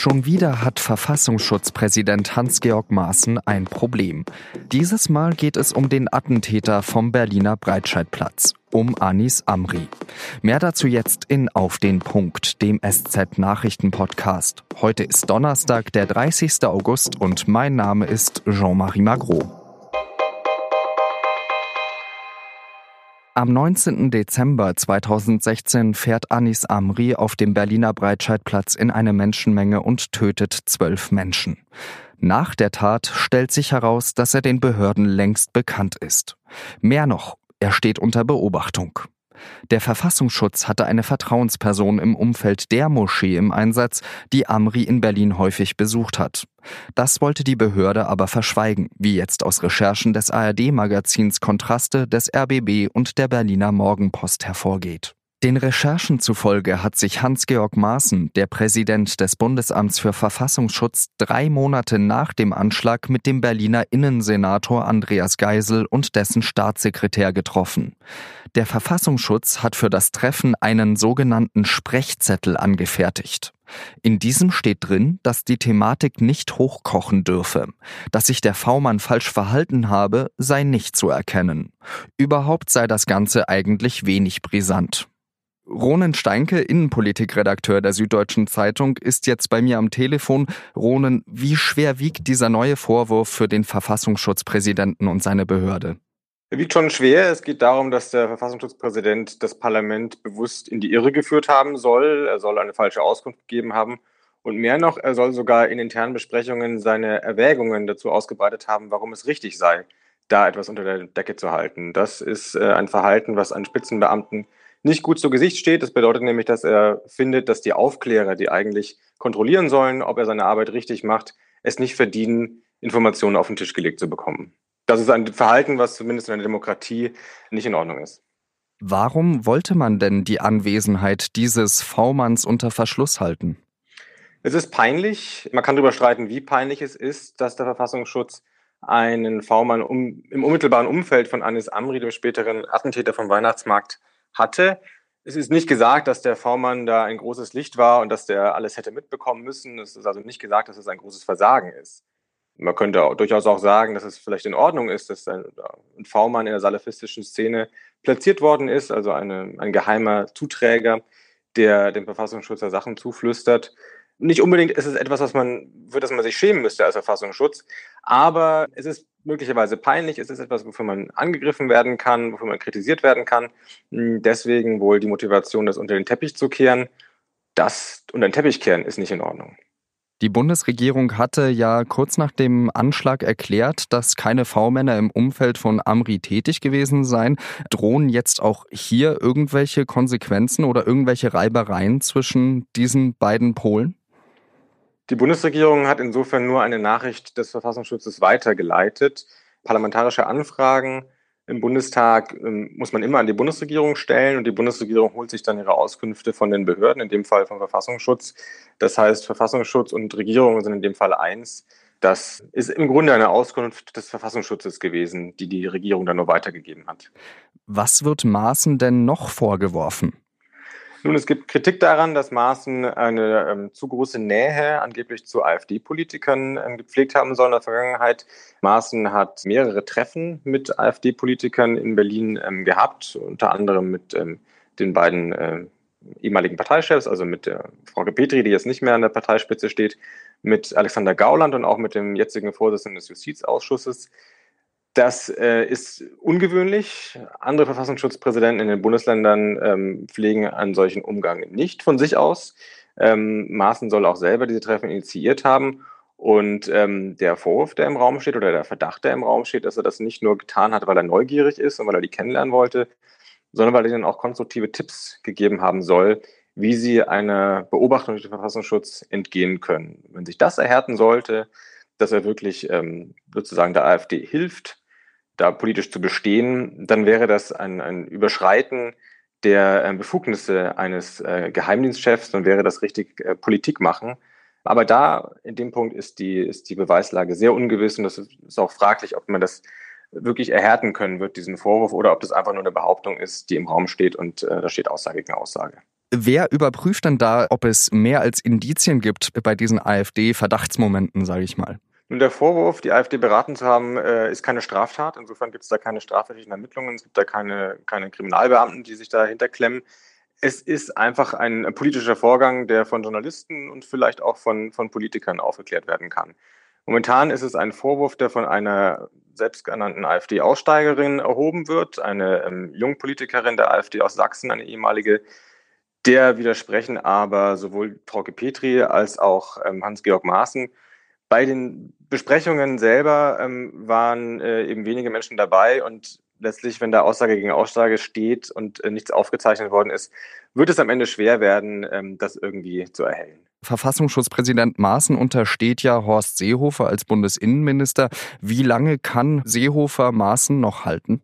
Schon wieder hat Verfassungsschutzpräsident Hans-Georg Maaßen ein Problem. Dieses Mal geht es um den Attentäter vom Berliner Breitscheidplatz, um Anis Amri. Mehr dazu jetzt in Auf den Punkt, dem SZ-Nachrichten-Podcast. Heute ist Donnerstag, der 30. August und mein Name ist Jean-Marie Magro. Am 19. Dezember 2016 fährt Anis Amri auf dem Berliner Breitscheidplatz in eine Menschenmenge und tötet zwölf Menschen. Nach der Tat stellt sich heraus, dass er den Behörden längst bekannt ist. Mehr noch, er steht unter Beobachtung. Der Verfassungsschutz hatte eine Vertrauensperson im Umfeld der Moschee im Einsatz, die Amri in Berlin häufig besucht hat. Das wollte die Behörde aber verschweigen, wie jetzt aus Recherchen des ARD-Magazins Kontraste, des RBB und der Berliner Morgenpost hervorgeht. Den Recherchen zufolge hat sich Hans-Georg Maaßen, der Präsident des Bundesamts für Verfassungsschutz, drei Monate nach dem Anschlag mit dem Berliner Innensenator Andreas Geisel und dessen Staatssekretär getroffen. Der Verfassungsschutz hat für das Treffen einen sogenannten Sprechzettel angefertigt. In diesem steht drin, dass die Thematik nicht hochkochen dürfe. Dass sich der V-Mann falsch verhalten habe, sei nicht zu erkennen. Überhaupt sei das Ganze eigentlich wenig brisant. Ronen Steinke, Innenpolitikredakteur der Süddeutschen Zeitung, ist jetzt bei mir am Telefon. Ronen, wie schwer wiegt dieser neue Vorwurf für den Verfassungsschutzpräsidenten und seine Behörde? Er wiegt schon schwer. Es geht darum, dass der Verfassungsschutzpräsident das Parlament bewusst in die Irre geführt haben soll. Er soll eine falsche Auskunft gegeben haben. Und mehr noch, er soll sogar in internen Besprechungen seine Erwägungen dazu ausgebreitet haben, warum es richtig sei, da etwas unter der Decke zu halten. Das ist äh, ein Verhalten, was einen Spitzenbeamten nicht gut zu Gesicht steht. Das bedeutet nämlich, dass er findet, dass die Aufklärer, die eigentlich kontrollieren sollen, ob er seine Arbeit richtig macht, es nicht verdienen, Informationen auf den Tisch gelegt zu bekommen. Das ist ein Verhalten, was zumindest in einer Demokratie nicht in Ordnung ist. Warum wollte man denn die Anwesenheit dieses V-Manns unter Verschluss halten? Es ist peinlich. Man kann darüber streiten, wie peinlich es ist, dass der Verfassungsschutz einen V-Mann um, im unmittelbaren Umfeld von Anis Amri, dem späteren Attentäter vom Weihnachtsmarkt, hatte. Es ist nicht gesagt, dass der V-Mann da ein großes Licht war und dass der alles hätte mitbekommen müssen. Es ist also nicht gesagt, dass es ein großes Versagen ist. Man könnte auch, durchaus auch sagen, dass es vielleicht in Ordnung ist, dass ein, V-Mann in der salafistischen Szene platziert worden ist, also eine, ein geheimer Zuträger, der dem Verfassungsschutz Sachen zuflüstert. Nicht unbedingt ist es etwas, was man, für das man sich schämen müsste als Verfassungsschutz, aber es ist möglicherweise peinlich. Es ist etwas, wofür man angegriffen werden kann, wofür man kritisiert werden kann. Hm, deswegen wohl die Motivation, das unter den Teppich zu kehren. Das unter den Teppich kehren ist nicht in Ordnung. Die Bundesregierung hatte ja kurz nach dem Anschlag erklärt, dass keine V-Männer im Umfeld von Amri tätig gewesen seien. Drohen jetzt auch hier irgendwelche Konsequenzen oder irgendwelche Reibereien zwischen diesen beiden Polen? Die Bundesregierung hat insofern nur eine Nachricht des Verfassungsschutzes weitergeleitet. Parlamentarische Anfragen im Bundestag ähm, muss man immer an die Bundesregierung stellen und die Bundesregierung holt sich dann ihre Auskünfte von den Behörden, in dem Fall vom Verfassungsschutz. Das heißt, Verfassungsschutz und Regierung sind in dem Fall eins. Das ist im Grunde eine Auskunft des Verfassungsschutzes gewesen, die die Regierung dann nur weitergegeben hat. Was wird Maaßen denn noch vorgeworfen? Nun, es gibt Kritik daran, dass Maaßen eine ähm, zu große Nähe angeblich zu AfD-Politikern ähm, gepflegt haben soll in der Vergangenheit. Maaßen hat mehrere Treffen mit AfD-Politikern in Berlin ähm, gehabt, unter anderem mit ähm, den beiden äh, ehemaligen Parteichefs, also mit der Frau Petri, die jetzt nicht mehr an der Parteispitze steht, mit Alexander Gauland und auch mit dem jetzigen Vorsitzenden des Justizausschusses. Das äh, ist ungewöhnlich. Andere Verfassungsschutzpräsidenten in den Bundesländern ähm, pflegen einen solchen Umgang nicht von sich aus. Ähm, Maaßen soll auch selber diese Treffen initiiert haben. Und ähm, der Vorwurf, der im Raum steht, oder der Verdacht, der im Raum steht, dass er das nicht nur getan hat, weil er neugierig ist und weil er die kennenlernen wollte, sondern weil er ihnen auch konstruktive Tipps gegeben haben soll, wie sie einer Beobachtung durch den Verfassungsschutz entgehen können. Wenn sich das erhärten sollte, dass er wirklich ähm, sozusagen der AfD hilft, da politisch zu bestehen, dann wäre das ein, ein Überschreiten der äh, Befugnisse eines äh, Geheimdienstchefs, dann wäre das richtig äh, Politik machen. Aber da, in dem Punkt, ist die, ist die Beweislage sehr ungewiss und es ist auch fraglich, ob man das wirklich erhärten können wird, diesen Vorwurf, oder ob das einfach nur eine Behauptung ist, die im Raum steht und da steht Aussage gegen Aussage. Wer überprüft denn da, ob es mehr als Indizien gibt bei diesen AfD-Verdachtsmomenten, sage ich mal? Nun, der Vorwurf, die AfD beraten zu haben, äh, ist keine Straftat. Insofern gibt es da keine strafrechtlichen Ermittlungen. Es gibt da keine, keine Kriminalbeamten, die sich dahinter klemmen. Es ist einfach ein politischer Vorgang, der von Journalisten und vielleicht auch von, von Politikern aufgeklärt werden kann. Momentan ist es ein Vorwurf, der von einer selbstgenannten AfD-Aussteigerin erhoben wird, eine ähm, Jungpolitikerin der AfD aus Sachsen, eine ehemalige. Der widersprechen aber sowohl Trauke Petri als auch ähm, Hans-Georg Maaßen bei den Besprechungen selber ähm, waren äh, eben wenige Menschen dabei und letztlich, wenn da Aussage gegen Aussage steht und äh, nichts aufgezeichnet worden ist, wird es am Ende schwer werden, ähm, das irgendwie zu erhellen. Verfassungsschutzpräsident Maaßen untersteht ja Horst Seehofer als Bundesinnenminister. Wie lange kann Seehofer Maaßen noch halten?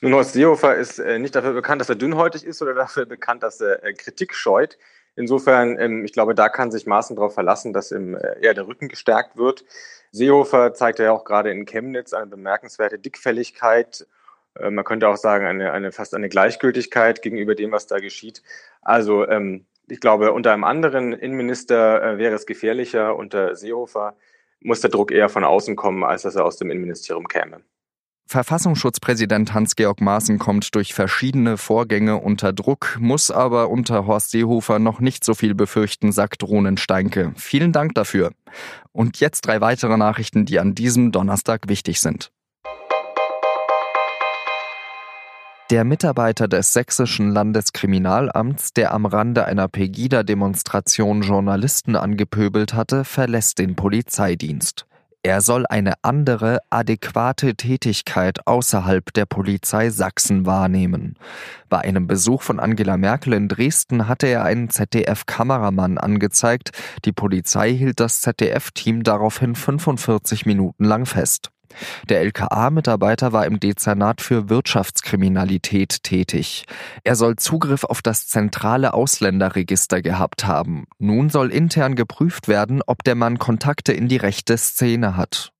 Nun, Horst Seehofer ist äh, nicht dafür bekannt, dass er dünnhäutig ist oder dafür bekannt, dass er äh, Kritik scheut. Insofern, ähm, ich glaube, da kann sich Maaßen darauf verlassen, dass ihm äh, eher der Rücken gestärkt wird. Seehofer zeigt ja auch gerade in Chemnitz eine bemerkenswerte Dickfälligkeit. Äh, man könnte auch sagen, eine, eine fast eine Gleichgültigkeit gegenüber dem, was da geschieht. Also ähm, ich glaube, unter einem anderen Innenminister äh, wäre es gefährlicher. Unter Seehofer muss der Druck eher von außen kommen, als dass er aus dem Innenministerium käme. Verfassungsschutzpräsident Hans-Georg Maaßen kommt durch verschiedene Vorgänge unter Druck, muss aber unter Horst Seehofer noch nicht so viel befürchten, sagt Ronen Steinke. Vielen Dank dafür. Und jetzt drei weitere Nachrichten, die an diesem Donnerstag wichtig sind. Der Mitarbeiter des sächsischen Landeskriminalamts, der am Rande einer Pegida-Demonstration Journalisten angepöbelt hatte, verlässt den Polizeidienst. Er soll eine andere, adäquate Tätigkeit außerhalb der Polizei Sachsen wahrnehmen. Bei einem Besuch von Angela Merkel in Dresden hatte er einen ZDF-Kameramann angezeigt. Die Polizei hielt das ZDF-Team daraufhin 45 Minuten lang fest. Der LKA-Mitarbeiter war im Dezernat für Wirtschaftskriminalität tätig. Er soll Zugriff auf das zentrale Ausländerregister gehabt haben. Nun soll intern geprüft werden, ob der Mann Kontakte in die rechte Szene hat.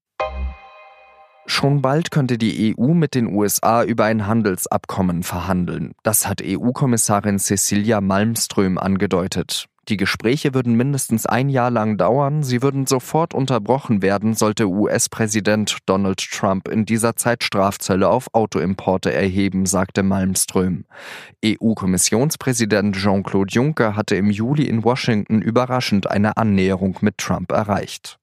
Schon bald könnte die EU mit den USA über ein Handelsabkommen verhandeln. Das hat EU-Kommissarin Cecilia Malmström angedeutet. Die Gespräche würden mindestens ein Jahr lang dauern, sie würden sofort unterbrochen werden, sollte US-Präsident Donald Trump in dieser Zeit Strafzölle auf Autoimporte erheben, sagte Malmström. EU-Kommissionspräsident Jean-Claude Juncker hatte im Juli in Washington überraschend eine Annäherung mit Trump erreicht.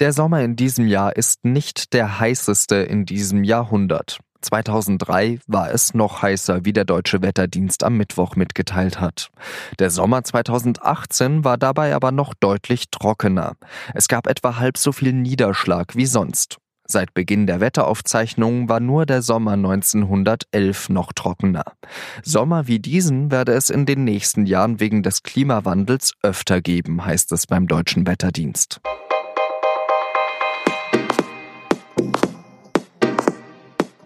Der Sommer in diesem Jahr ist nicht der heißeste in diesem Jahrhundert. 2003 war es noch heißer, wie der deutsche Wetterdienst am Mittwoch mitgeteilt hat. Der Sommer 2018 war dabei aber noch deutlich trockener. Es gab etwa halb so viel Niederschlag wie sonst. Seit Beginn der Wetteraufzeichnungen war nur der Sommer 1911 noch trockener. Sommer wie diesen werde es in den nächsten Jahren wegen des Klimawandels öfter geben, heißt es beim deutschen Wetterdienst.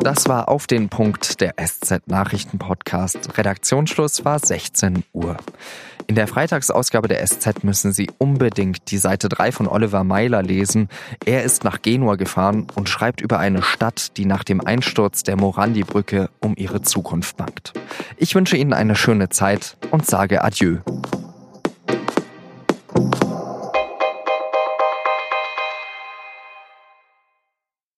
Das war auf den Punkt der SZ Nachrichten Podcast. Redaktionsschluss war 16 Uhr. In der Freitagsausgabe der SZ müssen Sie unbedingt die Seite 3 von Oliver Meiler lesen. Er ist nach Genua gefahren und schreibt über eine Stadt, die nach dem Einsturz der Morandi-Brücke um ihre Zukunft bangt. Ich wünsche Ihnen eine schöne Zeit und sage Adieu.